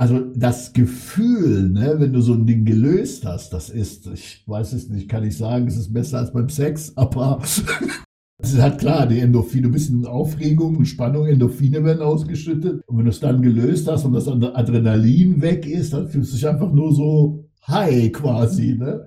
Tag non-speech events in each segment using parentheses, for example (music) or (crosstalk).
Also das Gefühl, ne, wenn du so ein Ding gelöst hast, das ist, ich weiß es nicht, kann ich sagen, es ist besser als beim Sex, (laughs) aber es ist halt klar, die Endorphine, du bist in Aufregung, Spannung, Endorphine werden ausgeschüttet. Und wenn du es dann gelöst hast und das Adrenalin weg ist, dann fühlst du dich einfach nur so high quasi, ne?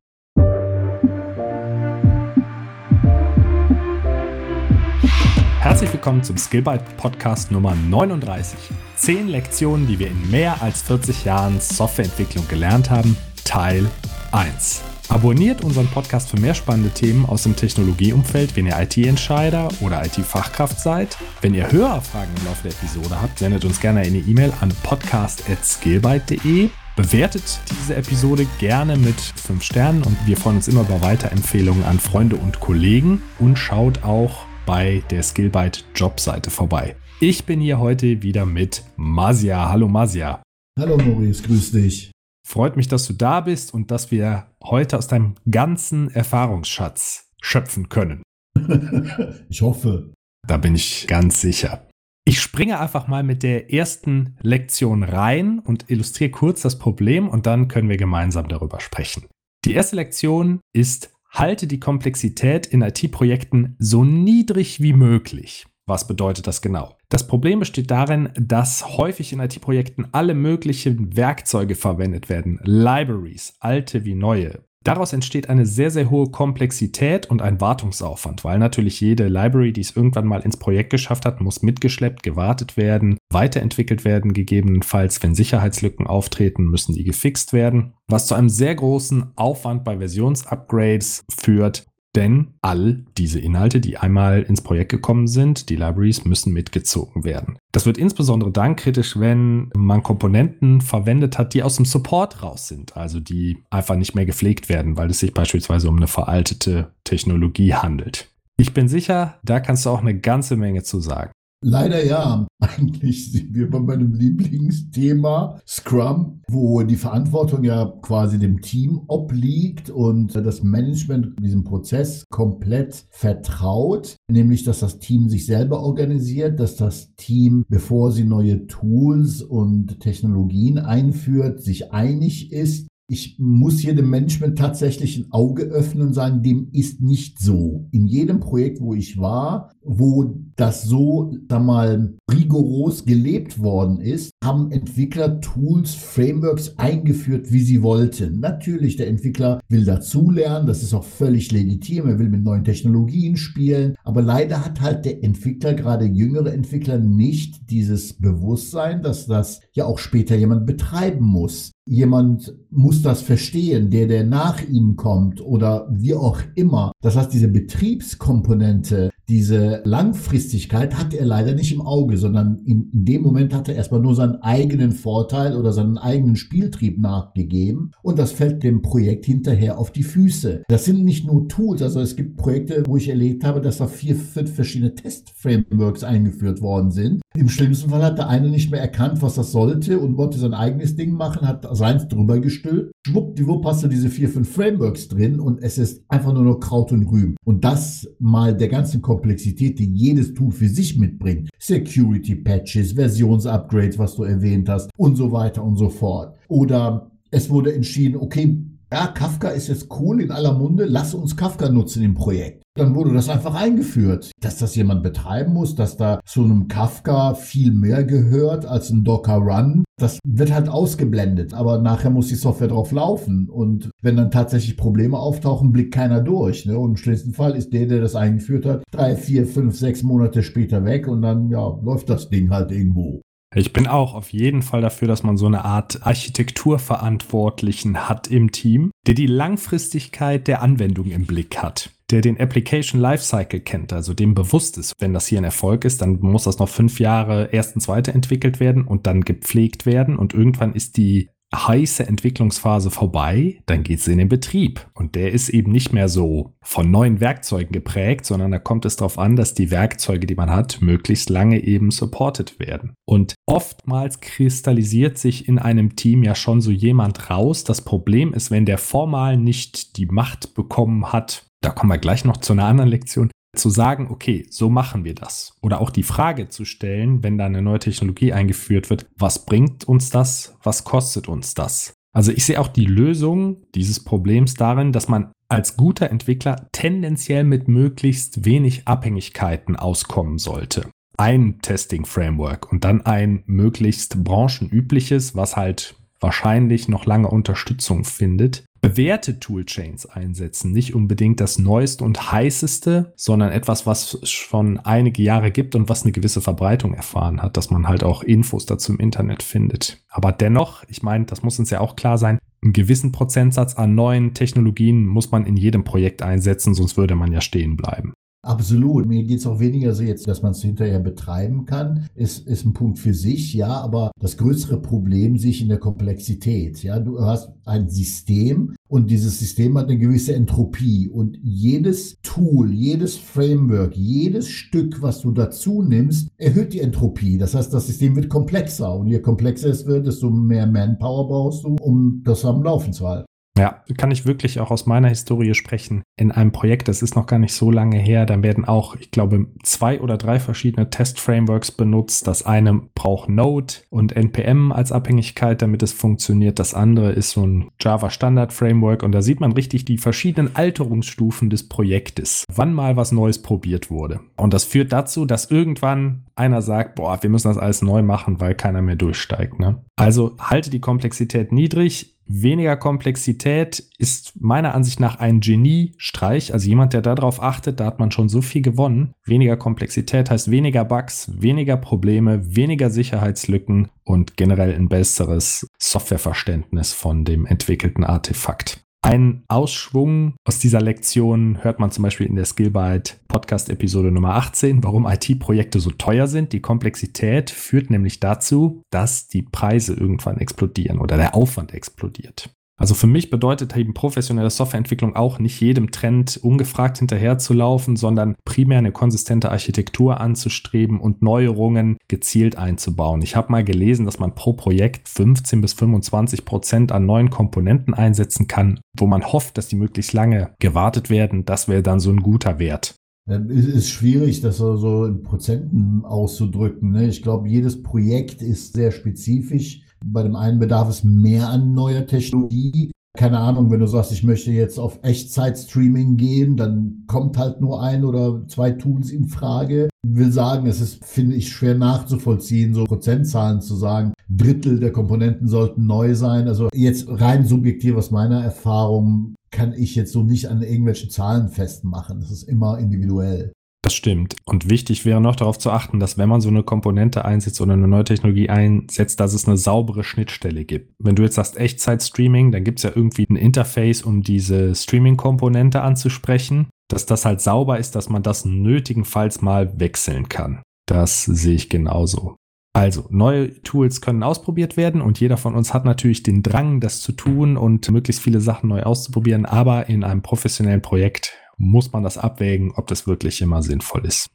Herzlich willkommen zum Skillbyte Podcast Nummer 39. Zehn Lektionen, die wir in mehr als 40 Jahren Softwareentwicklung gelernt haben, Teil 1. Abonniert unseren Podcast für mehr spannende Themen aus dem Technologieumfeld, wenn ihr IT-Entscheider oder IT-Fachkraft seid. Wenn ihr Hörerfragen im Laufe der Episode habt, sendet uns gerne eine E-Mail an podcast.skillbyte.de. Bewertet diese Episode gerne mit 5 Sternen und wir freuen uns immer über Weiterempfehlungen an Freunde und Kollegen und schaut auch bei der Skillbyte Jobseite vorbei. Ich bin hier heute wieder mit Masia. Hallo Masia. Hallo Maurice, grüß dich. Freut mich, dass du da bist und dass wir heute aus deinem ganzen Erfahrungsschatz schöpfen können. (laughs) ich hoffe. Da bin ich ganz sicher. Ich springe einfach mal mit der ersten Lektion rein und illustriere kurz das Problem und dann können wir gemeinsam darüber sprechen. Die erste Lektion ist halte die Komplexität in IT-Projekten so niedrig wie möglich. Was bedeutet das genau? Das Problem besteht darin, dass häufig in IT-Projekten alle möglichen Werkzeuge verwendet werden, Libraries, alte wie neue. Daraus entsteht eine sehr, sehr hohe Komplexität und ein Wartungsaufwand, weil natürlich jede Library, die es irgendwann mal ins Projekt geschafft hat, muss mitgeschleppt, gewartet werden, weiterentwickelt werden, gegebenenfalls, wenn Sicherheitslücken auftreten, müssen die gefixt werden, was zu einem sehr großen Aufwand bei Versionsupgrades führt denn all diese Inhalte, die einmal ins Projekt gekommen sind, die Libraries, müssen mitgezogen werden. Das wird insbesondere dann kritisch, wenn man Komponenten verwendet hat, die aus dem Support raus sind, also die einfach nicht mehr gepflegt werden, weil es sich beispielsweise um eine veraltete Technologie handelt. Ich bin sicher, da kannst du auch eine ganze Menge zu sagen. Leider ja. Eigentlich sind wir bei meinem Lieblingsthema Scrum, wo die Verantwortung ja quasi dem Team obliegt und das Management diesem Prozess komplett vertraut, nämlich dass das Team sich selber organisiert, dass das Team, bevor sie neue Tools und Technologien einführt, sich einig ist, ich muss hier dem Management tatsächlich ein Auge öffnen und sagen, dem ist nicht so. In jedem Projekt, wo ich war, wo das so, da mal, rigoros gelebt worden ist, haben Entwickler Tools, Frameworks eingeführt, wie sie wollten. Natürlich, der Entwickler will dazulernen, das ist auch völlig legitim, er will mit neuen Technologien spielen, aber leider hat halt der Entwickler, gerade jüngere Entwickler, nicht dieses Bewusstsein, dass das ja auch später jemand betreiben muss. Jemand muss das verstehen, der, der nach ihm kommt oder wie auch immer. Das heißt, diese Betriebskomponente, diese Langfristigkeit hat er leider nicht im Auge, sondern in, in, dem Moment hat er erstmal nur seinen eigenen Vorteil oder seinen eigenen Spieltrieb nachgegeben und das fällt dem Projekt hinterher auf die Füße. Das sind nicht nur Tools, also es gibt Projekte, wo ich erlebt habe, dass da vier, fünf verschiedene Test-Frameworks eingeführt worden sind. Im schlimmsten Fall hat der eine nicht mehr erkannt, was das sollte und wollte sein eigenes Ding machen, hat seins drüber gestülpt. Schwuppdiwupp hast du diese vier, fünf Frameworks drin und es ist einfach nur noch Kraut und Rüben. Und das mal der ganzen Komplexität, die jedes Tool für sich mitbringt. Security Patches, Versionsupgrades, was du erwähnt hast und so weiter und so fort. Oder es wurde entschieden, okay, ja, Kafka ist jetzt cool in aller Munde, lass uns Kafka nutzen im Projekt. Dann wurde das einfach eingeführt, dass das jemand betreiben muss, dass da zu einem Kafka viel mehr gehört als ein Docker Run. Das wird halt ausgeblendet, aber nachher muss die Software drauf laufen. Und wenn dann tatsächlich Probleme auftauchen, blickt keiner durch. Ne? Und im schlimmsten Fall ist der, der das eingeführt hat, drei, vier, fünf, sechs Monate später weg und dann ja, läuft das Ding halt irgendwo. Ich bin auch auf jeden Fall dafür, dass man so eine Art Architekturverantwortlichen hat im Team, der die Langfristigkeit der Anwendung im Blick hat der den Application Lifecycle kennt, also dem bewusst ist, wenn das hier ein Erfolg ist, dann muss das noch fünf Jahre erstens weiterentwickelt werden und dann gepflegt werden und irgendwann ist die heiße Entwicklungsphase vorbei, dann geht es in den Betrieb. Und der ist eben nicht mehr so von neuen Werkzeugen geprägt, sondern da kommt es darauf an, dass die Werkzeuge, die man hat, möglichst lange eben supported werden. Und oftmals kristallisiert sich in einem Team ja schon so jemand raus. Das Problem ist, wenn der formal nicht die Macht bekommen hat, da kommen wir gleich noch zu einer anderen Lektion, zu sagen, okay, so machen wir das. Oder auch die Frage zu stellen, wenn da eine neue Technologie eingeführt wird, was bringt uns das, was kostet uns das? Also ich sehe auch die Lösung dieses Problems darin, dass man als guter Entwickler tendenziell mit möglichst wenig Abhängigkeiten auskommen sollte. Ein Testing-Framework und dann ein möglichst branchenübliches, was halt wahrscheinlich noch lange Unterstützung findet, bewährte Toolchains einsetzen. Nicht unbedingt das neueste und heißeste, sondern etwas, was schon einige Jahre gibt und was eine gewisse Verbreitung erfahren hat, dass man halt auch Infos dazu im Internet findet. Aber dennoch, ich meine, das muss uns ja auch klar sein, einen gewissen Prozentsatz an neuen Technologien muss man in jedem Projekt einsetzen, sonst würde man ja stehen bleiben. Absolut. Mir geht es auch weniger so jetzt, dass man es hinterher betreiben kann. Ist, ist ein Punkt für sich, ja, aber das größere Problem sich in der Komplexität. Ja, du hast ein System und dieses System hat eine gewisse Entropie und jedes Tool, jedes Framework, jedes Stück, was du dazu nimmst, erhöht die Entropie. Das heißt, das System wird komplexer und je komplexer es wird, desto mehr Manpower brauchst du, um das am Laufen zu halten. Ja, kann ich wirklich auch aus meiner Historie sprechen. In einem Projekt, das ist noch gar nicht so lange her, dann werden auch, ich glaube, zwei oder drei verschiedene Test-Frameworks benutzt. Das eine braucht Node und NPM als Abhängigkeit, damit es funktioniert. Das andere ist so ein Java-Standard-Framework und da sieht man richtig die verschiedenen Alterungsstufen des Projektes, wann mal was Neues probiert wurde. Und das führt dazu, dass irgendwann einer sagt, boah, wir müssen das alles neu machen, weil keiner mehr durchsteigt. Ne? Also halte die Komplexität niedrig Weniger Komplexität ist meiner Ansicht nach ein Geniestreich. Also jemand, der darauf achtet, da hat man schon so viel gewonnen. Weniger Komplexität heißt weniger Bugs, weniger Probleme, weniger Sicherheitslücken und generell ein besseres Softwareverständnis von dem entwickelten Artefakt. Ein Ausschwung aus dieser Lektion hört man zum Beispiel in der Skillbyte Podcast Episode Nummer 18, warum IT-Projekte so teuer sind. Die Komplexität führt nämlich dazu, dass die Preise irgendwann explodieren oder der Aufwand explodiert. Also für mich bedeutet eben professionelle Softwareentwicklung auch nicht jedem Trend ungefragt hinterherzulaufen, sondern primär eine konsistente Architektur anzustreben und Neuerungen gezielt einzubauen. Ich habe mal gelesen, dass man pro Projekt 15 bis 25 Prozent an neuen Komponenten einsetzen kann, wo man hofft, dass die möglichst lange gewartet werden. Das wäre dann so ein guter Wert. Es ist schwierig, das so in Prozenten auszudrücken. Ne? Ich glaube, jedes Projekt ist sehr spezifisch bei dem einen bedarf es mehr an neuer Technologie. Keine Ahnung, wenn du sagst, ich möchte jetzt auf Echtzeit-Streaming gehen, dann kommt halt nur ein oder zwei Tools in Frage. Ich will sagen, es ist, finde ich, schwer nachzuvollziehen, so Prozentzahlen zu sagen. Drittel der Komponenten sollten neu sein. Also jetzt rein subjektiv aus meiner Erfahrung kann ich jetzt so nicht an irgendwelchen Zahlen festmachen. Das ist immer individuell. Das stimmt. Und wichtig wäre noch darauf zu achten, dass wenn man so eine Komponente einsetzt oder eine neue Technologie einsetzt, dass es eine saubere Schnittstelle gibt. Wenn du jetzt sagst Echtzeit-Streaming, dann gibt es ja irgendwie ein Interface, um diese Streaming-Komponente anzusprechen, dass das halt sauber ist, dass man das nötigenfalls mal wechseln kann. Das sehe ich genauso. Also, neue Tools können ausprobiert werden und jeder von uns hat natürlich den Drang, das zu tun und möglichst viele Sachen neu auszuprobieren, aber in einem professionellen Projekt muss man das abwägen, ob das wirklich immer sinnvoll ist.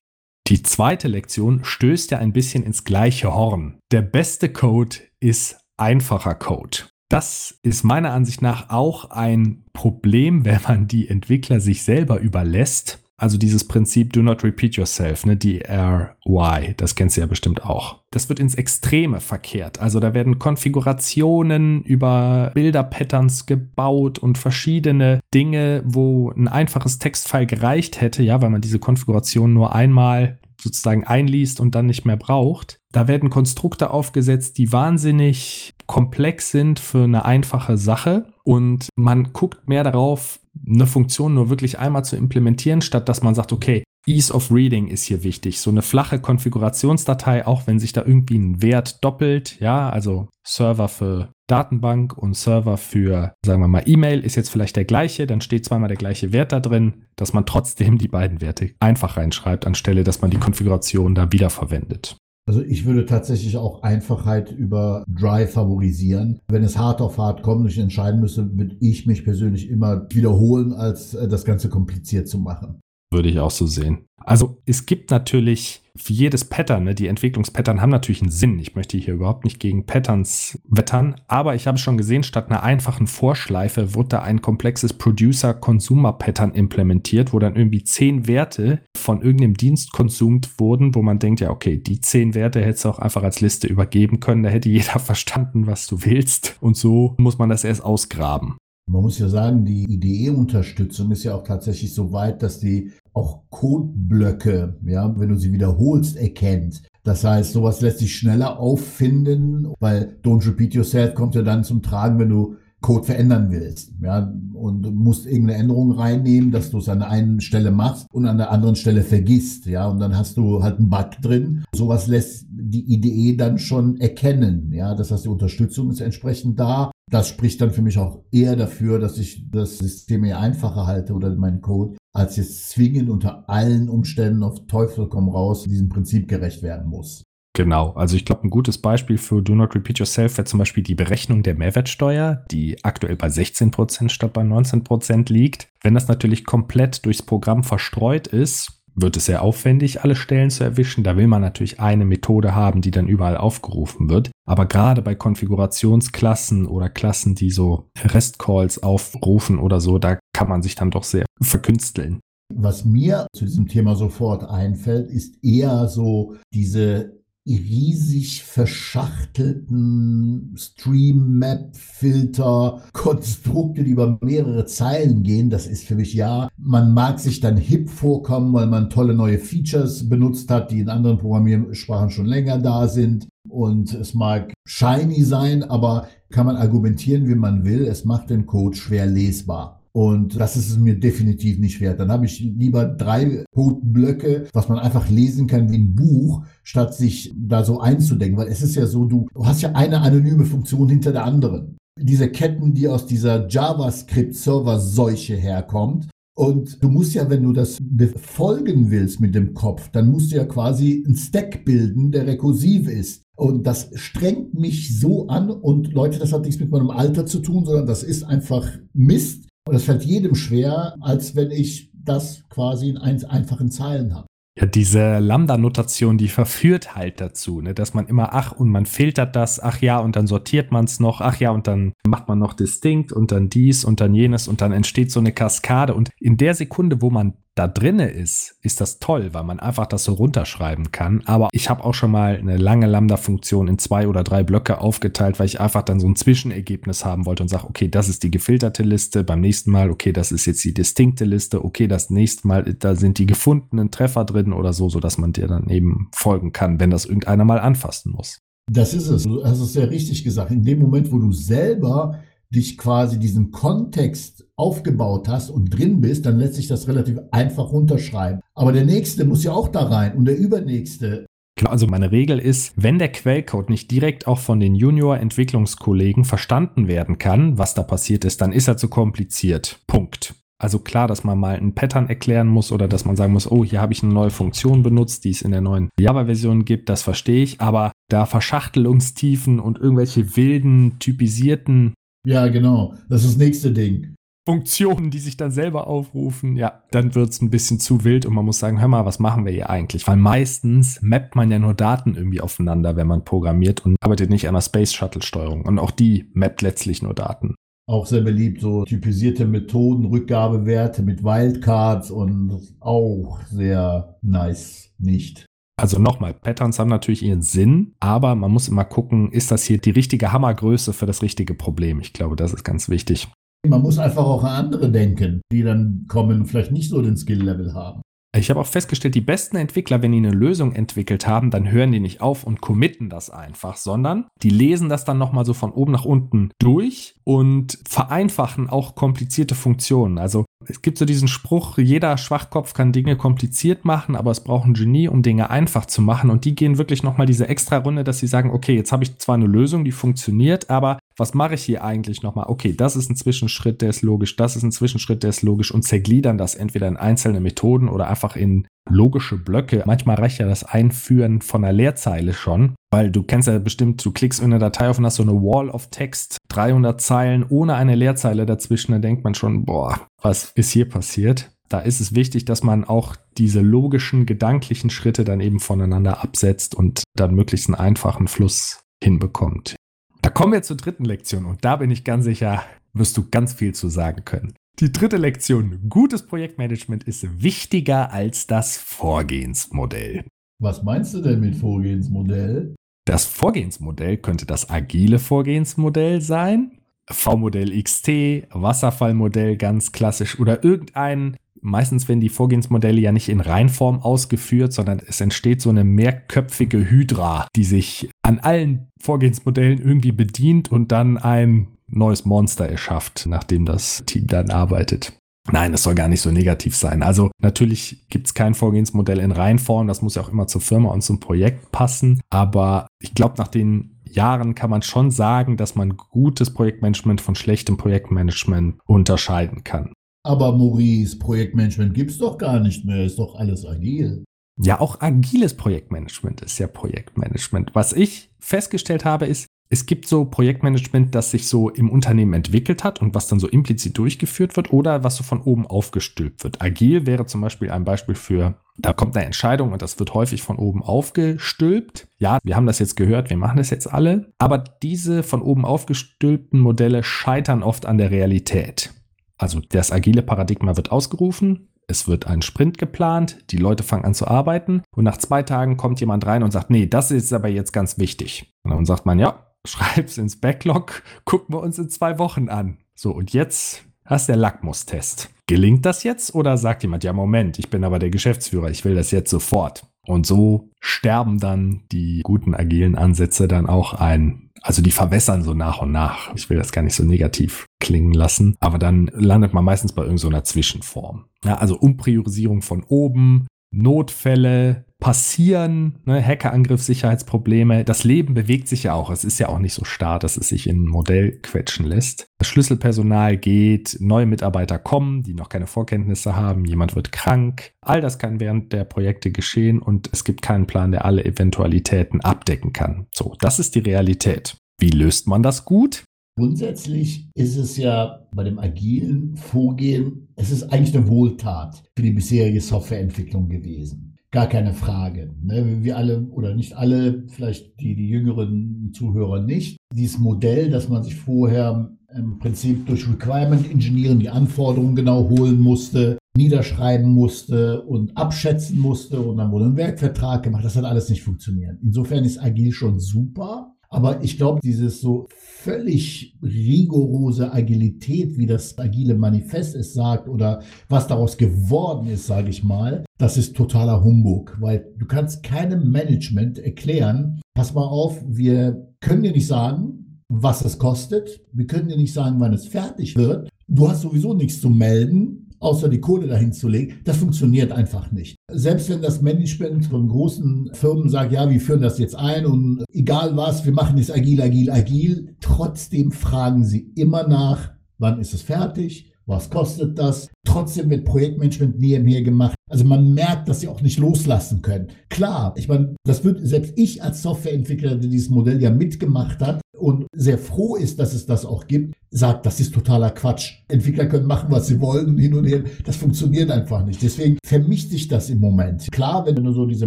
Die zweite Lektion stößt ja ein bisschen ins gleiche Horn. Der beste Code ist einfacher Code. Das ist meiner Ansicht nach auch ein Problem, wenn man die Entwickler sich selber überlässt also dieses Prinzip Do not repeat yourself, ne, DRY, das kennst du ja bestimmt auch. Das wird ins Extreme verkehrt. Also da werden Konfigurationen über Bilderpatterns gebaut und verschiedene Dinge, wo ein einfaches Textfile gereicht hätte, ja, weil man diese Konfiguration nur einmal sozusagen einliest und dann nicht mehr braucht. Da werden Konstrukte aufgesetzt, die wahnsinnig komplex sind für eine einfache Sache und man guckt mehr darauf, eine Funktion nur wirklich einmal zu implementieren, statt dass man sagt, okay, Ease of Reading ist hier wichtig. So eine flache Konfigurationsdatei, auch wenn sich da irgendwie ein Wert doppelt, ja, also Server für Datenbank und Server für, sagen wir mal, E-Mail ist jetzt vielleicht der gleiche, dann steht zweimal der gleiche Wert da drin, dass man trotzdem die beiden Werte einfach reinschreibt, anstelle dass man die Konfiguration da wiederverwendet. Also ich würde tatsächlich auch Einfachheit über Dry favorisieren. Wenn es hart auf hart kommt und ich entscheiden müsste, würde ich mich persönlich immer wiederholen, als äh, das Ganze kompliziert zu machen. Würde ich auch so sehen. Also es gibt natürlich für jedes Pattern, ne, die Entwicklungspattern haben natürlich einen Sinn. Ich möchte hier überhaupt nicht gegen Patterns wettern, aber ich habe schon gesehen, statt einer einfachen Vorschleife wurde da ein komplexes Producer-Consumer-Pattern implementiert, wo dann irgendwie zehn Werte von irgendeinem Dienst konsumt wurden, wo man denkt, ja, okay, die zehn Werte hättest du auch einfach als Liste übergeben können, da hätte jeder (laughs) verstanden, was du willst. Und so muss man das erst ausgraben. Man muss ja sagen, die IDE-Unterstützung ist ja auch tatsächlich so weit, dass die auch Codeblöcke, ja, wenn du sie wiederholst, erkennt. Das heißt, sowas lässt sich schneller auffinden, weil Don't Repeat Yourself kommt ja dann zum Tragen, wenn du Code verändern willst. Ja, und du musst irgendeine Änderung reinnehmen, dass du es an der einen Stelle machst und an der anderen Stelle vergisst. Ja, und dann hast du halt einen Bug drin. Sowas lässt die IDE dann schon erkennen. Ja, das heißt, die Unterstützung ist entsprechend da. Das spricht dann für mich auch eher dafür, dass ich das System eher einfacher halte oder meinen Code, als jetzt zwingend unter allen Umständen auf Teufel komm raus diesem Prinzip gerecht werden muss. Genau, also ich glaube, ein gutes Beispiel für Do Not Repeat Yourself wäre zum Beispiel die Berechnung der Mehrwertsteuer, die aktuell bei 16% statt bei 19% liegt. Wenn das natürlich komplett durchs Programm verstreut ist, wird es sehr aufwendig, alle Stellen zu erwischen. Da will man natürlich eine Methode haben, die dann überall aufgerufen wird. Aber gerade bei Konfigurationsklassen oder Klassen, die so REST-Calls aufrufen oder so, da kann man sich dann doch sehr verkünsteln. Was mir zu diesem Thema sofort einfällt, ist eher so diese riesig verschachtelten Stream-Map-Filter, Konstrukte, die über mehrere Zeilen gehen. Das ist für mich ja, man mag sich dann hip vorkommen, weil man tolle neue Features benutzt hat, die in anderen Programmiersprachen schon länger da sind. Und es mag shiny sein, aber kann man argumentieren, wie man will. Es macht den Code schwer lesbar. Und das ist es mir definitiv nicht wert. Dann habe ich lieber drei Codeblöcke, was man einfach lesen kann wie ein Buch, statt sich da so einzudenken. Weil es ist ja so, du hast ja eine anonyme Funktion hinter der anderen. Diese Ketten, die aus dieser JavaScript-Server-Seuche herkommt. Und du musst ja, wenn du das befolgen willst mit dem Kopf, dann musst du ja quasi einen Stack bilden, der rekursiv ist. Und das strengt mich so an. Und Leute, das hat nichts mit meinem Alter zu tun, sondern das ist einfach Mist. Und das fällt jedem schwer, als wenn ich das quasi in einfachen Zeilen habe. Ja, diese Lambda-Notation, die verführt halt dazu, ne, dass man immer, ach, und man filtert das, ach ja, und dann sortiert man es noch, ach ja, und dann macht man noch distinkt und dann dies und dann jenes und dann entsteht so eine Kaskade. Und in der Sekunde, wo man da drinne ist, ist das toll, weil man einfach das so runterschreiben kann. Aber ich habe auch schon mal eine lange Lambda-Funktion in zwei oder drei Blöcke aufgeteilt, weil ich einfach dann so ein Zwischenergebnis haben wollte und sage, okay, das ist die gefilterte Liste, beim nächsten Mal, okay, das ist jetzt die distinkte Liste, okay, das nächste Mal, da sind die gefundenen Treffer drin oder so, sodass man dir dann eben folgen kann, wenn das irgendeiner mal anfassen muss. Das ist es. Du hast es ja richtig gesagt. In dem Moment, wo du selber dich quasi diesen Kontext aufgebaut hast und drin bist, dann lässt sich das relativ einfach runterschreiben. Aber der nächste muss ja auch da rein und der übernächste. Genau, also meine Regel ist, wenn der Quellcode nicht direkt auch von den Junior-Entwicklungskollegen verstanden werden kann, was da passiert ist, dann ist er zu kompliziert. Punkt. Also klar, dass man mal ein Pattern erklären muss oder dass man sagen muss, oh, hier habe ich eine neue Funktion benutzt, die es in der neuen Java-Version gibt, das verstehe ich, aber da Verschachtelungstiefen und irgendwelche wilden, typisierten ja, genau. Das ist das nächste Ding. Funktionen, die sich dann selber aufrufen, ja, dann wird es ein bisschen zu wild und man muss sagen, hör mal, was machen wir hier eigentlich? Weil meistens mappt man ja nur Daten irgendwie aufeinander, wenn man programmiert und arbeitet nicht an der Space Shuttle Steuerung. Und auch die mappt letztlich nur Daten. Auch sehr beliebt, so typisierte Methoden, Rückgabewerte mit Wildcards und auch sehr nice nicht. Also nochmal, Patterns haben natürlich ihren Sinn, aber man muss immer gucken, ist das hier die richtige Hammergröße für das richtige Problem? Ich glaube, das ist ganz wichtig. Man muss einfach auch an andere denken, die dann kommen und vielleicht nicht so den Skill-Level haben. Ich habe auch festgestellt, die besten Entwickler, wenn die eine Lösung entwickelt haben, dann hören die nicht auf und committen das einfach, sondern die lesen das dann nochmal so von oben nach unten durch und vereinfachen auch komplizierte Funktionen. Also es gibt so diesen Spruch, jeder Schwachkopf kann Dinge kompliziert machen, aber es braucht ein Genie, um Dinge einfach zu machen. Und die gehen wirklich nochmal diese extra Runde, dass sie sagen, okay, jetzt habe ich zwar eine Lösung, die funktioniert, aber was mache ich hier eigentlich nochmal? Okay, das ist ein Zwischenschritt, der ist logisch, das ist ein Zwischenschritt, der ist logisch und zergliedern das entweder in einzelne Methoden oder einfach in logische Blöcke. Manchmal reicht ja das Einführen von einer Leerzeile schon, weil du kennst ja bestimmt, du klickst in eine Datei auf und hast so eine Wall of Text, 300 Zeilen ohne eine Leerzeile dazwischen, da denkt man schon, boah, was ist hier passiert? Da ist es wichtig, dass man auch diese logischen, gedanklichen Schritte dann eben voneinander absetzt und dann möglichst einen einfachen Fluss hinbekommt. Da kommen wir zur dritten Lektion und da bin ich ganz sicher, wirst du ganz viel zu sagen können. Die dritte Lektion, gutes Projektmanagement ist wichtiger als das Vorgehensmodell. Was meinst du denn mit Vorgehensmodell? Das Vorgehensmodell könnte das agile Vorgehensmodell sein, V-Modell XT, Wasserfallmodell ganz klassisch oder irgendein meistens werden die Vorgehensmodelle ja nicht in Reinform ausgeführt, sondern es entsteht so eine mehrköpfige Hydra, die sich an allen Vorgehensmodellen irgendwie bedient und dann ein neues Monster erschafft, nachdem das Team dann arbeitet. Nein, es soll gar nicht so negativ sein. Also natürlich gibt es kein Vorgehensmodell in Reinform, das muss ja auch immer zur Firma und zum Projekt passen. Aber ich glaube, nach den Jahren kann man schon sagen, dass man gutes Projektmanagement von schlechtem Projektmanagement unterscheiden kann. Aber Maurice, Projektmanagement gibt es doch gar nicht mehr, ist doch alles agil. Ja, auch agiles Projektmanagement ist ja Projektmanagement. Was ich festgestellt habe, ist, es gibt so Projektmanagement, das sich so im Unternehmen entwickelt hat und was dann so implizit durchgeführt wird oder was so von oben aufgestülpt wird. Agil wäre zum Beispiel ein Beispiel für, da kommt eine Entscheidung und das wird häufig von oben aufgestülpt. Ja, wir haben das jetzt gehört, wir machen das jetzt alle, aber diese von oben aufgestülpten Modelle scheitern oft an der Realität. Also das agile Paradigma wird ausgerufen, es wird ein Sprint geplant, die Leute fangen an zu arbeiten und nach zwei Tagen kommt jemand rein und sagt, nee, das ist aber jetzt ganz wichtig. Und dann sagt man, ja, schreib's ins Backlog, gucken wir uns in zwei Wochen an. So, und jetzt hast der Lackmustest. Gelingt das jetzt oder sagt jemand, ja, Moment, ich bin aber der Geschäftsführer, ich will das jetzt sofort. Und so sterben dann die guten agilen Ansätze dann auch ein. Also die verwässern so nach und nach. Ich will das gar nicht so negativ klingen lassen, aber dann landet man meistens bei irgendeiner Zwischenform. Ja, also Umpriorisierung von oben, Notfälle passieren, ne, Hackerangriff, Sicherheitsprobleme. Das Leben bewegt sich ja auch. Es ist ja auch nicht so starr, dass es sich in ein Modell quetschen lässt. Das Schlüsselpersonal geht, neue Mitarbeiter kommen, die noch keine Vorkenntnisse haben, jemand wird krank. All das kann während der Projekte geschehen und es gibt keinen Plan, der alle Eventualitäten abdecken kann. So, das ist die Realität. Wie löst man das gut? Grundsätzlich ist es ja bei dem agilen Vorgehen, es ist eigentlich eine Wohltat für die bisherige Softwareentwicklung gewesen. Gar keine Frage. Ne? Wir alle oder nicht alle, vielleicht die, die jüngeren Zuhörer nicht. Dieses Modell, dass man sich vorher im Prinzip durch Requirement Engineering die Anforderungen genau holen musste, niederschreiben musste und abschätzen musste und dann wurde ein Werkvertrag gemacht. Das hat alles nicht funktioniert. Insofern ist agil schon super. Aber ich glaube, dieses so völlig rigorose Agilität, wie das agile Manifest es sagt oder was daraus geworden ist, sage ich mal, das ist totaler Humbug, weil du kannst keinem Management erklären, pass mal auf, wir können dir nicht sagen, was es kostet, wir können dir nicht sagen, wann es fertig wird, du hast sowieso nichts zu melden, außer die Kohle dahin zu legen. Das funktioniert einfach nicht. Selbst wenn das Management von großen Firmen sagt, ja, wir führen das jetzt ein und egal was, wir machen es agil, agil, agil, trotzdem fragen sie immer nach, wann ist es fertig, was kostet das? Trotzdem wird Projektmanagement nebenher gemacht. Also man merkt, dass sie auch nicht loslassen können. Klar, ich meine, das wird selbst ich als Softwareentwickler, der dieses Modell ja mitgemacht hat und sehr froh ist, dass es das auch gibt, sagt, das ist totaler Quatsch. Entwickler können machen, was sie wollen und hin und her. Das funktioniert einfach nicht. Deswegen vermischt sich das im Moment. Klar, wenn du so diese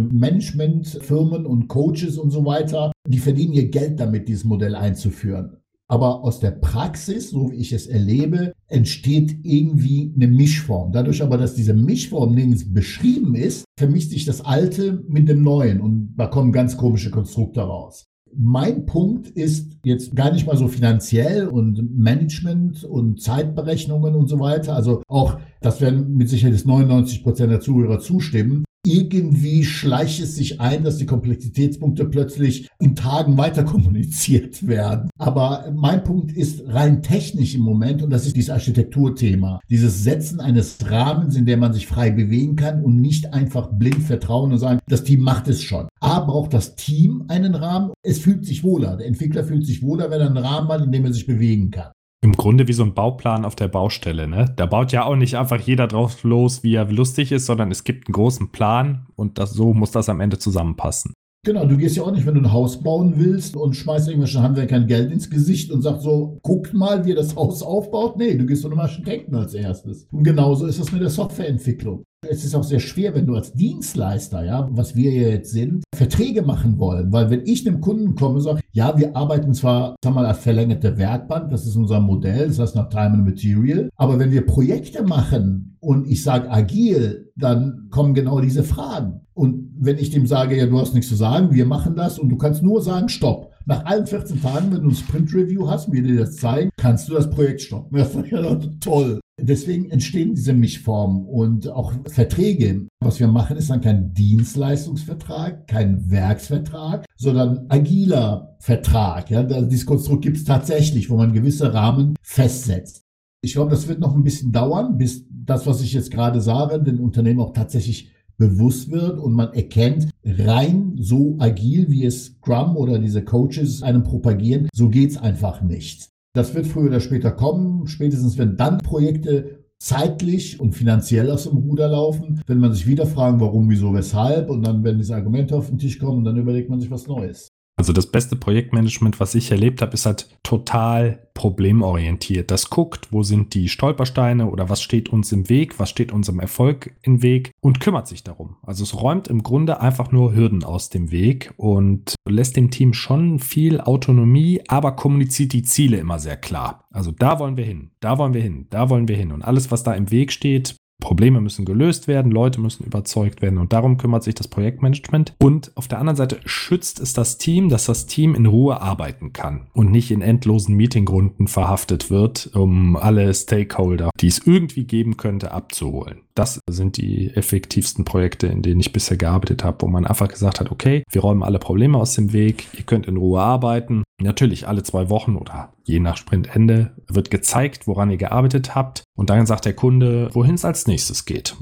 Managementfirmen und Coaches und so weiter, die verdienen ihr Geld damit, dieses Modell einzuführen. Aber aus der Praxis, so wie ich es erlebe, entsteht irgendwie eine Mischform. Dadurch aber, dass diese Mischform nirgends beschrieben ist, vermischt sich das Alte mit dem Neuen und da kommen ganz komische Konstrukte raus. Mein Punkt ist jetzt gar nicht mal so finanziell und Management und Zeitberechnungen und so weiter. Also auch, das werden mit Sicherheit 99 Prozent der Zuhörer zustimmen irgendwie schleicht es sich ein, dass die Komplexitätspunkte plötzlich in Tagen weiter kommuniziert werden. Aber mein Punkt ist rein technisch im Moment und das ist dieses Architekturthema. Dieses Setzen eines Rahmens, in dem man sich frei bewegen kann und nicht einfach blind vertrauen und sagen, das Team macht es schon. A, braucht das Team einen Rahmen. Es fühlt sich wohler. Der Entwickler fühlt sich wohler, wenn er einen Rahmen hat, in dem er sich bewegen kann. Im Grunde wie so ein Bauplan auf der Baustelle, ne? Da baut ja auch nicht einfach jeder drauf los, wie er lustig ist, sondern es gibt einen großen Plan und das, so muss das am Ende zusammenpassen. Genau, du gehst ja auch nicht, wenn du ein Haus bauen willst und schmeißt irgendwelchen Handwerkern Geld ins Gesicht und sagst so, guckt mal, wie ihr das Haus aufbaut. Nee, du gehst zu einem Architekten als erstes. Und genauso ist es mit der Softwareentwicklung. Es ist auch sehr schwer, wenn du als Dienstleister, ja, was wir jetzt sind, Verträge machen wollen. Weil wenn ich einem Kunden komme und sage, ja, wir arbeiten zwar, wir mal, als verlängerte Werkbank, das ist unser Modell, das heißt nach Time and Material, aber wenn wir Projekte machen und ich sage agil, dann kommen genau diese Fragen. Und wenn ich dem sage, ja, du hast nichts zu sagen, wir machen das und du kannst nur sagen, stopp. Nach allen 14 Tagen, wenn du ein Sprint-Review hast, wir dir das zeigen, kannst du das Projekt stoppen. (laughs) Das ist ja toll. Deswegen entstehen diese Mischformen und auch Verträge. Was wir machen, ist dann kein Dienstleistungsvertrag, kein Werksvertrag, sondern agiler Vertrag. Ja, dieses Konstrukt gibt es tatsächlich, wo man gewisse Rahmen festsetzt. Ich glaube, das wird noch ein bisschen dauern, bis das, was ich jetzt gerade sage, den Unternehmen auch tatsächlich bewusst wird und man erkennt, rein so agil, wie es Scrum oder diese Coaches einem propagieren, so geht's einfach nicht. Das wird früher oder später kommen, spätestens wenn dann Projekte zeitlich und finanziell aus dem Ruder laufen, wenn man sich wieder fragen, warum, wieso, weshalb und dann werden diese Argumente auf den Tisch kommen, dann überlegt man sich was Neues. Also das beste Projektmanagement, was ich erlebt habe, ist halt total problemorientiert. Das guckt, wo sind die Stolpersteine oder was steht uns im Weg, was steht unserem Erfolg im Weg und kümmert sich darum. Also es räumt im Grunde einfach nur Hürden aus dem Weg und lässt dem Team schon viel Autonomie, aber kommuniziert die Ziele immer sehr klar. Also da wollen wir hin, da wollen wir hin, da wollen wir hin und alles, was da im Weg steht, Probleme müssen gelöst werden, Leute müssen überzeugt werden und darum kümmert sich das Projektmanagement. Und auf der anderen Seite schützt es das Team, dass das Team in Ruhe arbeiten kann und nicht in endlosen Meetingrunden verhaftet wird, um alle Stakeholder, die es irgendwie geben könnte, abzuholen. Das sind die effektivsten Projekte, in denen ich bisher gearbeitet habe, wo man einfach gesagt hat, okay, wir räumen alle Probleme aus dem Weg, ihr könnt in Ruhe arbeiten. Natürlich alle zwei Wochen oder je nach Sprintende wird gezeigt, woran ihr gearbeitet habt und dann sagt der Kunde, wohin es als nächstes geht.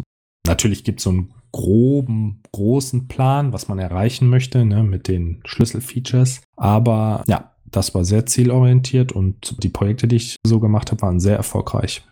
Natürlich gibt es so einen groben, großen Plan, was man erreichen möchte ne, mit den Schlüsselfeatures, aber ja, das war sehr zielorientiert und die Projekte, die ich so gemacht habe, waren sehr erfolgreich.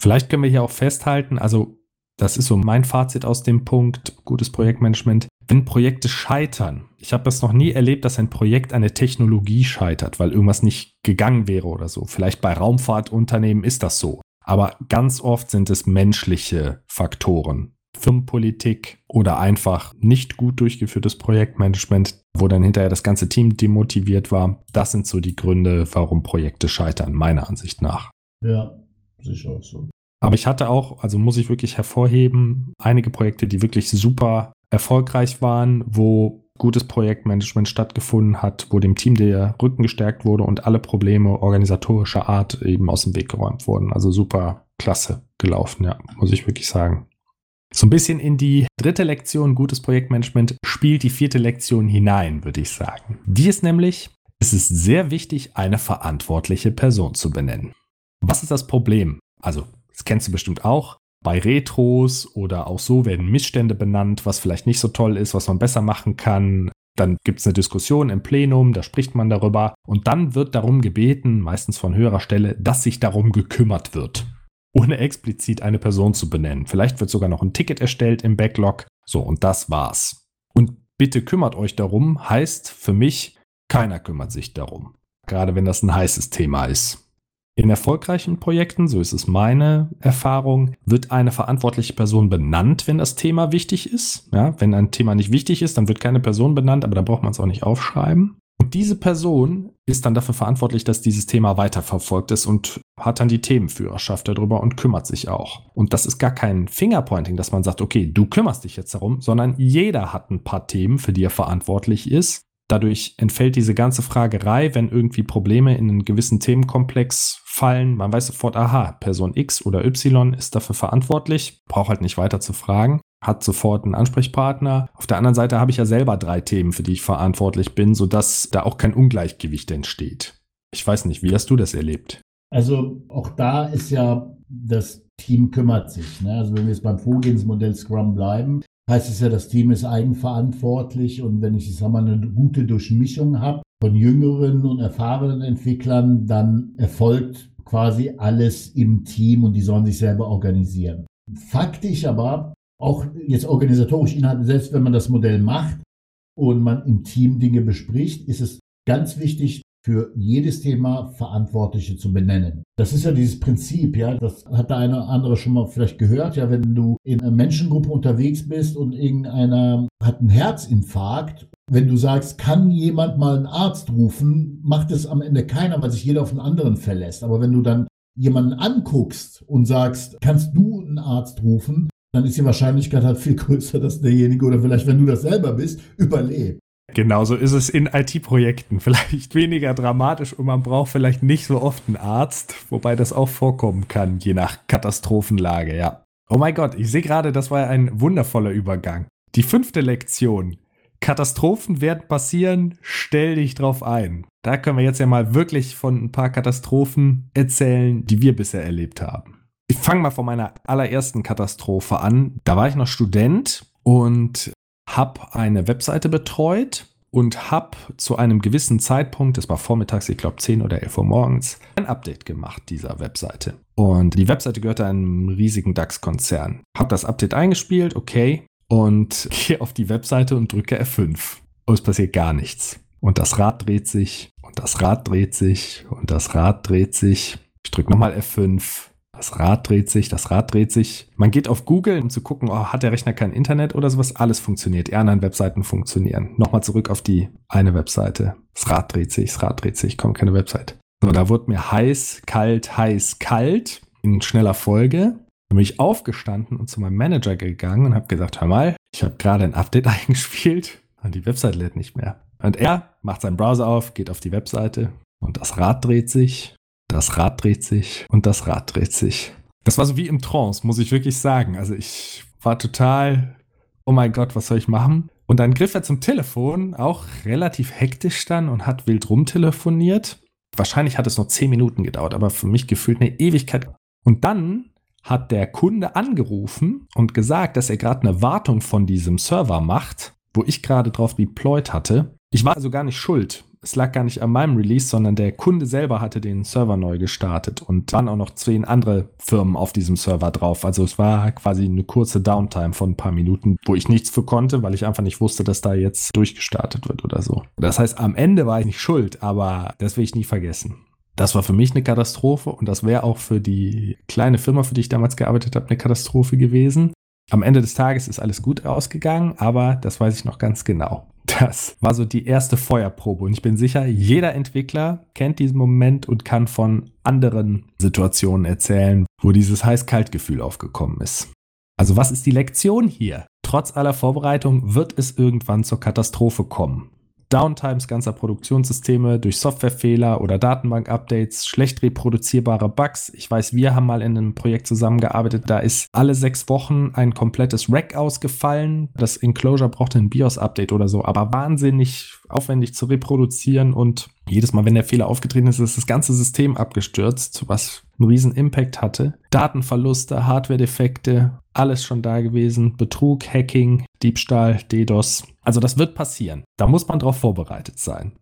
Vielleicht können wir hier auch festhalten, also das ist so mein Fazit aus dem Punkt, gutes Projektmanagement. Wenn Projekte scheitern, ich habe es noch nie erlebt, dass ein Projekt eine Technologie scheitert, weil irgendwas nicht gegangen wäre oder so. Vielleicht bei Raumfahrtunternehmen ist das so. Aber ganz oft sind es menschliche Faktoren. Firmenpolitik oder einfach nicht gut durchgeführtes Projektmanagement, wo dann hinterher das ganze Team demotiviert war. Das sind so die Gründe, warum Projekte scheitern, meiner Ansicht nach. Ja, sicher auch so. Aber ich hatte auch, also muss ich wirklich hervorheben, einige Projekte, die wirklich super erfolgreich waren, wo gutes Projektmanagement stattgefunden hat, wo dem Team der Rücken gestärkt wurde und alle Probleme organisatorischer Art eben aus dem Weg geräumt wurden. Also super klasse gelaufen, ja, muss ich wirklich sagen. So ein bisschen in die dritte Lektion gutes Projektmanagement spielt die vierte Lektion hinein, würde ich sagen. Die ist nämlich, es ist sehr wichtig, eine verantwortliche Person zu benennen. Was ist das Problem? Also das kennst du bestimmt auch. Bei Retros oder auch so werden Missstände benannt, was vielleicht nicht so toll ist, was man besser machen kann. Dann gibt es eine Diskussion im Plenum, da spricht man darüber und dann wird darum gebeten, meistens von höherer Stelle, dass sich darum gekümmert wird, ohne explizit eine Person zu benennen. Vielleicht wird sogar noch ein Ticket erstellt im Backlog. So, und das war's. Und bitte kümmert euch darum, heißt für mich, keiner kümmert sich darum. Gerade wenn das ein heißes Thema ist. In erfolgreichen Projekten, so ist es meine Erfahrung, wird eine verantwortliche Person benannt, wenn das Thema wichtig ist. Ja, wenn ein Thema nicht wichtig ist, dann wird keine Person benannt, aber da braucht man es auch nicht aufschreiben. Und diese Person ist dann dafür verantwortlich, dass dieses Thema weiterverfolgt ist und hat dann die Themenführerschaft darüber und kümmert sich auch. Und das ist gar kein Fingerpointing, dass man sagt, okay, du kümmerst dich jetzt darum, sondern jeder hat ein paar Themen, für die er verantwortlich ist Dadurch entfällt diese ganze Fragerei, wenn irgendwie Probleme in einen gewissen Themenkomplex fallen. Man weiß sofort, aha, Person X oder Y ist dafür verantwortlich, braucht halt nicht weiter zu fragen, hat sofort einen Ansprechpartner. Auf der anderen Seite habe ich ja selber drei Themen, für die ich verantwortlich bin, sodass da auch kein Ungleichgewicht entsteht. Ich weiß nicht, wie hast du das erlebt? Also auch da ist ja das Team kümmert sich. Ne? Also wenn wir jetzt beim Vorgehensmodell Scrum bleiben, heißt es ja, das Team ist eigenverantwortlich und wenn ich, ich sag mal, eine gute Durchmischung habe von jüngeren und erfahrenen Entwicklern, dann erfolgt quasi alles im Team und die sollen sich selber organisieren. Faktisch aber, auch jetzt organisatorisch Inhalte, selbst wenn man das Modell macht, und man im Team Dinge bespricht, ist es ganz wichtig, für jedes Thema Verantwortliche zu benennen. Das ist ja dieses Prinzip, ja, das hat der eine oder andere schon mal vielleicht gehört, ja, wenn du in einer Menschengruppe unterwegs bist und irgendeiner hat einen Herzinfarkt, wenn du sagst, kann jemand mal einen Arzt rufen, macht es am Ende keiner, weil sich jeder auf den anderen verlässt. Aber wenn du dann jemanden anguckst und sagst, kannst du einen Arzt rufen, dann ist die Wahrscheinlichkeit halt viel (laughs) größer, dass derjenige oder vielleicht, wenn du das selber bist, überlebt. Genauso ist es in IT-Projekten. (laughs) Vielleicht weniger dramatisch und man braucht vielleicht nicht so oft einen Arzt, wobei das auch vorkommen kann, je nach Katastrophenlage, ja. Oh mein Gott, ich sehe gerade, das war ein wundervoller Übergang. Die fünfte Lektion. Katastrophen werden passieren, stell dich drauf ein. Da können wir jetzt ja mal wirklich von ein paar Katastrophen erzählen, die wir bisher erlebt haben. Ich fange mal von meiner allerersten Katastrophe an. Da war ich noch Student und habe eine Webseite betreut und habe zu einem gewissen Zeitpunkt, das war vormittags, ich glaube 10 oder 11 Uhr morgens, ein Update gemacht dieser Webseite. Und die Webseite gehörte einem riesigen DAX-Konzern. Habe das Update eingespielt, okay, und (laughs) gehe auf die Webseite und drücke F5. Und es passiert gar nichts. Und das Rad dreht sich und das Rad dreht sich und das Rad dreht sich. Ich drücke nochmal F5 das Rad dreht sich, das Rad dreht sich. Man geht auf Google, um zu gucken, oh, hat der Rechner kein Internet oder sowas. Alles funktioniert. Die anderen Webseiten funktionieren. Nochmal zurück auf die eine Webseite. Das Rad dreht sich, das Rad dreht sich, kommt keine Website. So, da wurde mir heiß, kalt, heiß, kalt in schneller Folge. Dann bin ich aufgestanden und zu meinem Manager gegangen und habe gesagt, hör mal, ich habe gerade ein Update (laughs) eingespielt und die Website lädt nicht mehr. Und er macht seinen Browser auf, geht auf die Webseite und das Rad dreht sich das Rad dreht sich und das Rad dreht sich. Das war so wie im Trance, muss ich wirklich sagen. Also ich war total, oh mein Gott, was soll ich machen? Und dann griff er zum Telefon, auch relativ hektisch dann und hat wild rumtelefoniert. Wahrscheinlich hat es nur zehn Minuten gedauert, aber für mich gefühlt eine Ewigkeit. Und dann hat der Kunde angerufen und gesagt, dass er gerade eine Wartung von diesem Server macht, wo ich gerade drauf deployed hatte. Ich war also gar nicht schuld es lag gar nicht an meinem Release, sondern der Kunde selber hatte den Server neu gestartet und waren auch noch zehn andere Firmen auf diesem Server drauf. Also es war quasi eine kurze Downtime von ein paar Minuten, wo ich nichts für konnte, weil ich einfach nicht wusste, dass da jetzt durchgestartet wird oder so. Das heißt, am Ende war ich nicht schuld, aber das will ich nie vergessen. Das war für mich eine Katastrophe und das wäre auch für die kleine Firma, für die ich damals gearbeitet habe, eine Katastrophe gewesen. Am Ende des Tages ist alles gut ausgegangen, aber das weiß ich noch ganz genau. Das war so die erste Feuerprobe und ich bin sicher, jeder Entwickler kennt diesen Moment und kann von anderen Situationen erzählen, wo dieses heiß-kalt-Gefühl aufgekommen ist. Also was ist die Lektion hier? Trotz aller Vorbereitung wird es irgendwann zur Katastrophe kommen. Downtimes ganzer Produktionssysteme durch Softwarefehler oder Datenbank-Updates, schlecht reproduzierbare Bugs. Ich weiß, wir haben mal in einem Projekt zusammengearbeitet, da ist alle sechs Wochen ein komplettes Rack ausgefallen. Das Enclosure brauchte ein BIOS-Update oder so, aber wahnsinnig aufwendig zu reproduzieren und jedes Mal, wenn der Fehler aufgetreten ist, ist das ganze System abgestürzt, was einen riesen Impact hatte. Datenverluste, Hardware-Defekte, alles schon da gewesen. Betrug, Hacking, Diebstahl, DDoS. Also das wird passieren. Da muss man drauf vorbereitet sein.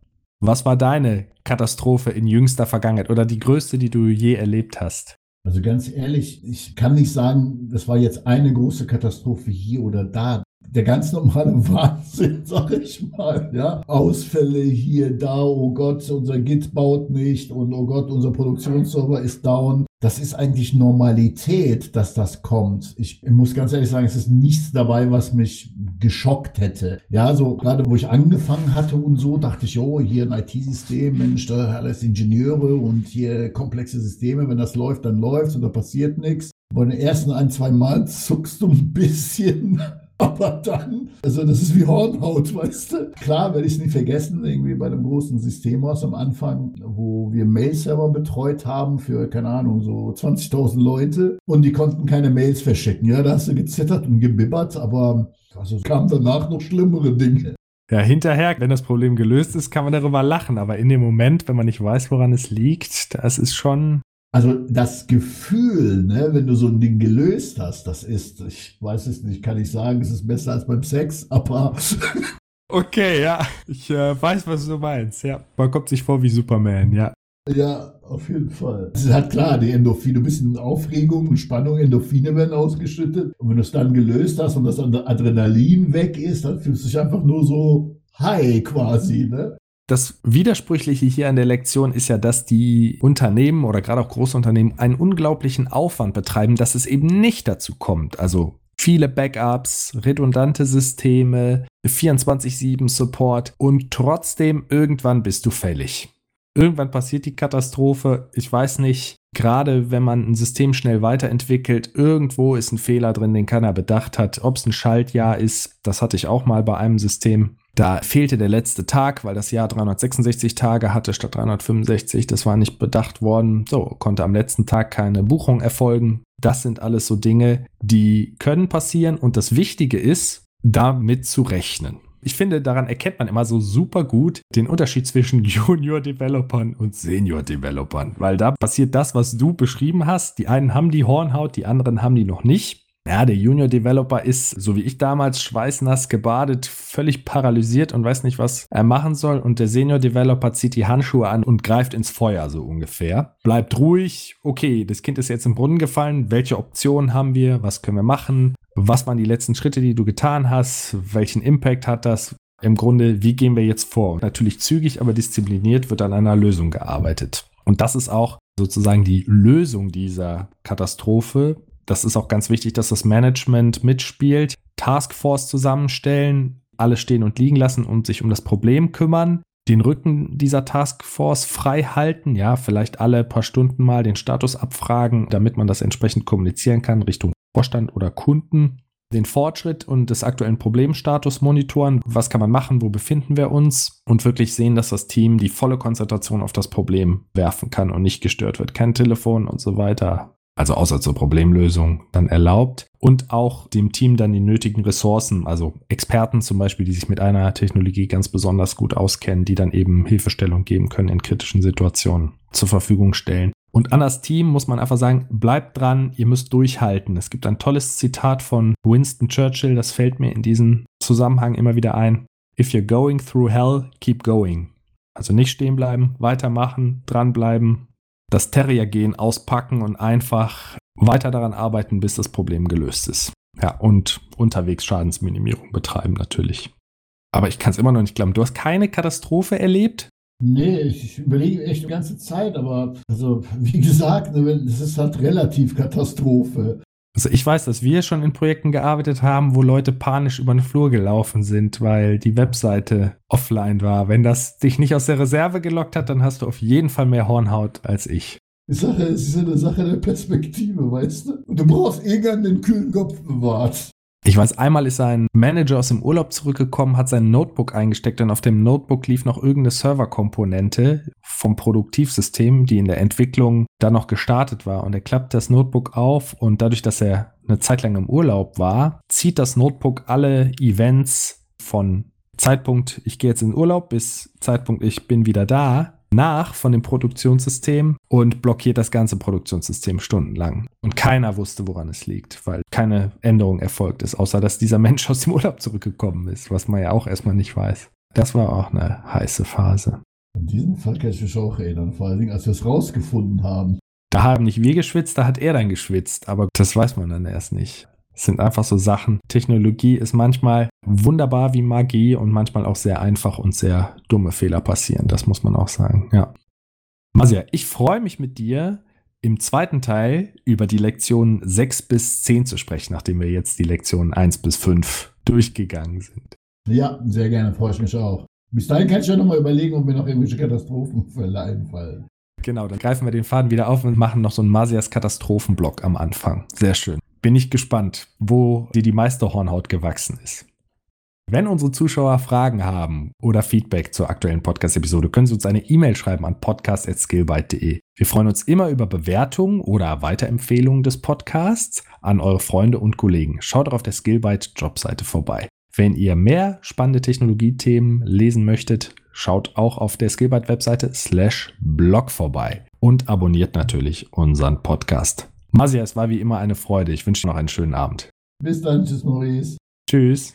Was war deine Katastrophe in jüngster Vergangenheit oder die größte, die du je erlebt hast? Also ganz ehrlich, ich kann nicht sagen, das war jetzt eine große Katastrophe hier oder da der ganz normale (laughs) Wahnsinn, sag ich mal. Ja? Ausfälle hier, da, oh Gott, unser Git baut nicht und oh Gott, unser Produktionsserver ist down. Das ist eigentlich Normalität, dass das kommt. Ich muss ganz ehrlich sagen, es ist nichts dabei, was mich geschockt hätte. Ja, so gerade wo ich angefangen hatte und so, dachte ich, oh, hier ein IT-System, Mensch, da alles Ingenieure und hier komplexe Systeme, wenn das läuft, dann läuft und da passiert nichts. Bei den ersten ein, zwei Mal zuckst du ein bisschen aber dann, also das ist wie Hornhaut, weißt du. Klar werde ich es nie vergessen, irgendwie bei einem großen Systemhaus am Anfang, wo wir Mail-Server betreut haben für, keine Ahnung, so 20.000 Leute und die konnten keine Mails verschicken. Ja, da hast du gezittert und gebibbert, aber also es kamen danach noch schlimmere Dinge. Ja, hinterher, wenn das Problem gelöst ist, kann man darüber lachen. Aber in dem Moment, wenn man nicht weiß, woran es liegt, das ist schon also das Gefühl, ne, wenn du so ein Ding gelöst hast, das ist, ich weiß es nicht, kann ich sagen, es ist besser als beim Sex, (laughs) aber. Okay, ja, ich äh, weiß, was du meinst. Ja, man kommt sich vor wie Superman, ja. Ja, auf jeden Fall. Es ist halt klar, die Endorphine, ein bisschen Aufregung und Spannung, Endorphine werden ausgeschüttet. Und wenn du es dann gelöst hast und das Adrenalin weg ist, dann fühlst du dich einfach nur so High quasi, ne? Das Widersprüchliche hier an der Lektion ist ja, dass die Unternehmen oder gerade auch Großunternehmen einen unglaublichen Aufwand betreiben, dass es eben nicht dazu kommt. Also viele Backups, redundante Systeme, 24-7 Support und trotzdem irgendwann bist du fällig. Irgendwann passiert die Katastrophe. Ich weiß nicht, gerade wenn man ein System schnell weiterentwickelt, irgendwo ist ein Fehler drin, den keiner bedacht hat. Ob es ein Schaltjahr ist, das hatte ich auch mal bei einem System. Da fehlte der letzte Tag, weil das Jahr 366 Tage hatte statt 365. Das war nicht bedacht worden. So konnte am letzten Tag keine Buchung erfolgen. Das sind alles so Dinge, die können passieren. Und das Wichtige ist, damit zu rechnen. Ich finde, daran erkennt man immer so super gut den Unterschied zwischen (laughs) Junior-Developern und Senior-Developern, weil da passiert das, was du beschrieben hast. Die einen haben die Hornhaut, die anderen haben die noch nicht. Ja, der Junior Developer ist, so wie ich damals, schweißnass gebadet, völlig paralysiert und weiß nicht, was er machen soll. Und der Senior Developer zieht die Handschuhe an und greift ins Feuer, so ungefähr. Bleibt ruhig. Okay, das Kind ist jetzt im Brunnen gefallen. Welche Optionen haben wir? Was können wir machen? Was waren die letzten Schritte, die du getan hast? Welchen Impact hat das? Im Grunde, wie gehen wir jetzt vor? Natürlich zügig, aber diszipliniert wird an einer Lösung gearbeitet. Und das ist auch sozusagen die Lösung dieser Katastrophe, das ist auch ganz wichtig, dass das Management mitspielt, Taskforce zusammenstellen, alle stehen und liegen lassen und sich um das Problem kümmern, den Rücken dieser Taskforce frei halten, ja, vielleicht alle paar Stunden mal den Status abfragen, damit man das entsprechend kommunizieren kann Richtung Vorstand oder Kunden den Fortschritt und des aktuellen Problemstatus monitoren. Was kann man machen? Wo befinden wir uns? Und wirklich sehen, dass das Team die volle Konzentration auf das Problem werfen kann und nicht gestört wird. Kein Telefon und so weiter also außer zur Problemlösung, dann erlaubt und auch dem Team dann die nötigen Ressourcen, also Experten zum Beispiel, die sich mit einer Technologie ganz besonders gut auskennen, die dann eben Hilfestellung geben können in kritischen Situationen zur Verfügung stellen. Und an das Team muss man einfach sagen, bleibt dran, ihr müsst durchhalten. Es gibt ein tolles Zitat von Winston Churchill, das fällt mir in diesem Zusammenhang immer wieder ein. If you're going through hell, keep going. Also nicht stehen bleiben, weitermachen, dranbleiben, das Terrier-Gen auspacken und einfach weiter daran arbeiten, bis das Problem gelöst ist. Ja, und unterwegs Schadensminimierung betreiben natürlich. Aber ich kann es immer noch nicht glauben. Du hast keine Katastrophe erlebt? Nee, ich überlege echt die ganze Zeit, aber also wie gesagt, ne, das ist halt relativ Katastrophe. Also ich weiß, dass wir schon in Projekten gearbeitet haben, wo Leute panisch über den Flur gelaufen sind, weil die Webseite offline war. Wenn das dich nicht aus der Reserve gelockt hat, dann hast du auf jeden Fall mehr Hornhaut als ich. Es ist eine Sache der Perspektive, weißt du? Und du brauchst irgendwann den kühlen Kopf bewahrt. Ich weiß, einmal ist ein Manager aus dem Urlaub zurückgekommen, hat sein Notebook eingesteckt und auf dem Notebook lief noch irgendeine Serverkomponente vom Produktivsystem, die in der Entwicklung dann noch gestartet war. Und er klappt das Notebook auf und dadurch, dass er eine Zeit lang im Urlaub war, zieht das Notebook alle Events von Zeitpunkt, ich gehe jetzt in Urlaub bis Zeitpunkt, ich bin wieder da, nach von dem Produktionssystem und blockiert das ganze Produktionssystem stundenlang. Und keiner wusste, woran es liegt, weil keine Änderung erfolgt ist, außer dass dieser (laughs) Mensch aus dem Urlaub zurückgekommen ist, was man ja auch erstmal nicht weiß. Das war auch eine heiße Phase. An diesen Fall kann ich mich auch erinnern, vor allen Dingen, als wir es rausgefunden haben. Da haben nicht wir geschwitzt, da hat er dann geschwitzt, aber das weiß man dann erst nicht. Sind einfach so Sachen. Technologie ist manchmal wunderbar wie Magie und manchmal auch sehr einfach und sehr dumme Fehler passieren. Das muss man auch sagen, ja. Masia, ich freue mich mit dir im zweiten Teil über die Lektionen 6 bis 10 zu sprechen, nachdem wir jetzt die Lektionen 1 bis 5 durchgegangen sind. Ja, sehr gerne, freue ich mich auch. Bis dahin kann ich ja nochmal überlegen, ob mir noch irgendwelche Katastrophenfälle einfallen. Genau, dann greifen wir den Faden wieder auf und machen noch so einen Masias Katastrophenblock am Anfang. Sehr schön. Bin ich gespannt, wo dir die meiste Hornhaut gewachsen ist. Wenn unsere Zuschauer Fragen haben oder Feedback zur aktuellen Podcast-Episode, können Sie uns eine E-Mail schreiben an podcast.skillbyte.de. Wir freuen uns immer über Bewertungen oder Weiterempfehlungen des Podcasts an eure Freunde und Kollegen. Schaut doch auf der Skillbyte Jobseite vorbei. Wenn ihr mehr spannende Technologiethemen lesen möchtet, schaut auch auf der Skillbyte-Webseite slash blog vorbei und abonniert natürlich unseren Podcast. Masia, es war wie immer eine Freude. Ich wünsche dir noch einen schönen Abend. Bis dann, tschüss Maurice. Tschüss.